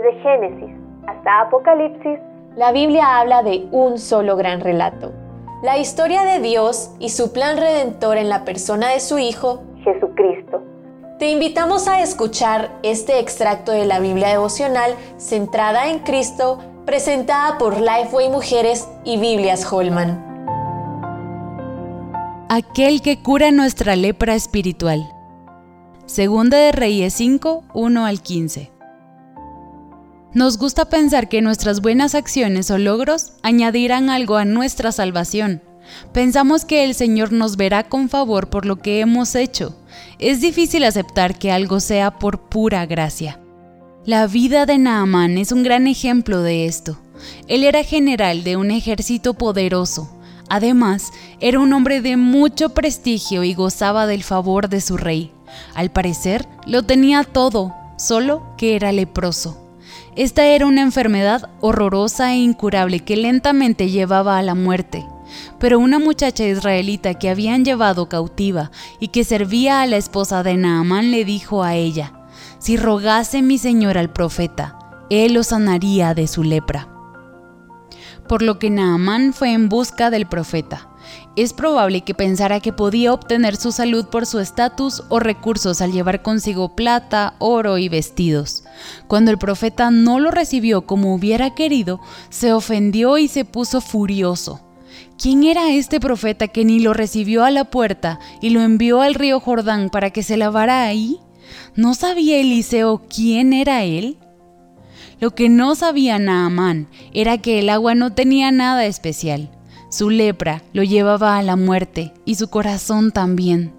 Desde Génesis hasta Apocalipsis, la Biblia habla de un solo gran relato. La historia de Dios y su plan redentor en la persona de su Hijo, Jesucristo. Te invitamos a escuchar este extracto de la Biblia devocional centrada en Cristo, presentada por Lifeway Mujeres y Biblias Holman. Aquel que cura nuestra lepra espiritual. Segunda de Reyes 5, 1 al 15. Nos gusta pensar que nuestras buenas acciones o logros añadirán algo a nuestra salvación. Pensamos que el Señor nos verá con favor por lo que hemos hecho. Es difícil aceptar que algo sea por pura gracia. La vida de Naamán es un gran ejemplo de esto. Él era general de un ejército poderoso. Además, era un hombre de mucho prestigio y gozaba del favor de su rey. Al parecer, lo tenía todo, solo que era leproso. Esta era una enfermedad horrorosa e incurable que lentamente llevaba a la muerte. Pero una muchacha israelita que habían llevado cautiva y que servía a la esposa de Naamán le dijo a ella, si rogase mi señor al profeta, él lo sanaría de su lepra. Por lo que Naamán fue en busca del profeta. Es probable que pensara que podía obtener su salud por su estatus o recursos al llevar consigo plata, oro y vestidos. Cuando el profeta no lo recibió como hubiera querido, se ofendió y se puso furioso. ¿Quién era este profeta que ni lo recibió a la puerta y lo envió al río Jordán para que se lavara ahí? ¿No sabía Eliseo quién era él? Lo que no sabía Naamán era que el agua no tenía nada especial. Su lepra lo llevaba a la muerte y su corazón también.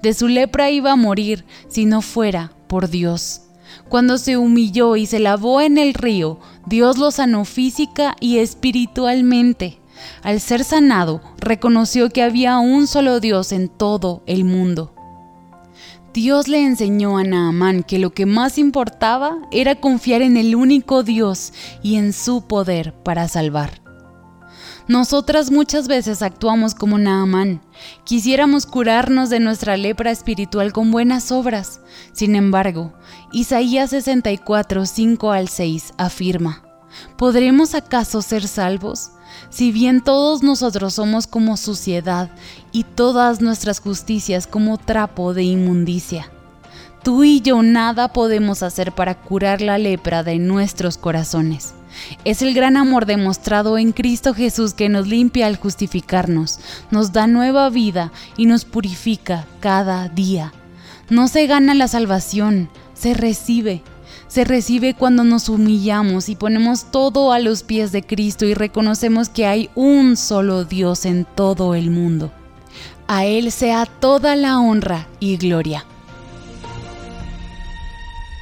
De su lepra iba a morir si no fuera por Dios. Cuando se humilló y se lavó en el río, Dios lo sanó física y espiritualmente. Al ser sanado, reconoció que había un solo Dios en todo el mundo. Dios le enseñó a Naamán que lo que más importaba era confiar en el único Dios y en su poder para salvar. Nosotras muchas veces actuamos como Naamán. Quisiéramos curarnos de nuestra lepra espiritual con buenas obras. Sin embargo, Isaías 64, 5 al 6 afirma, ¿podremos acaso ser salvos? Si bien todos nosotros somos como suciedad y todas nuestras justicias como trapo de inmundicia. Tú y yo nada podemos hacer para curar la lepra de nuestros corazones. Es el gran amor demostrado en Cristo Jesús que nos limpia al justificarnos, nos da nueva vida y nos purifica cada día. No se gana la salvación, se recibe. Se recibe cuando nos humillamos y ponemos todo a los pies de Cristo y reconocemos que hay un solo Dios en todo el mundo. A Él sea toda la honra y gloria.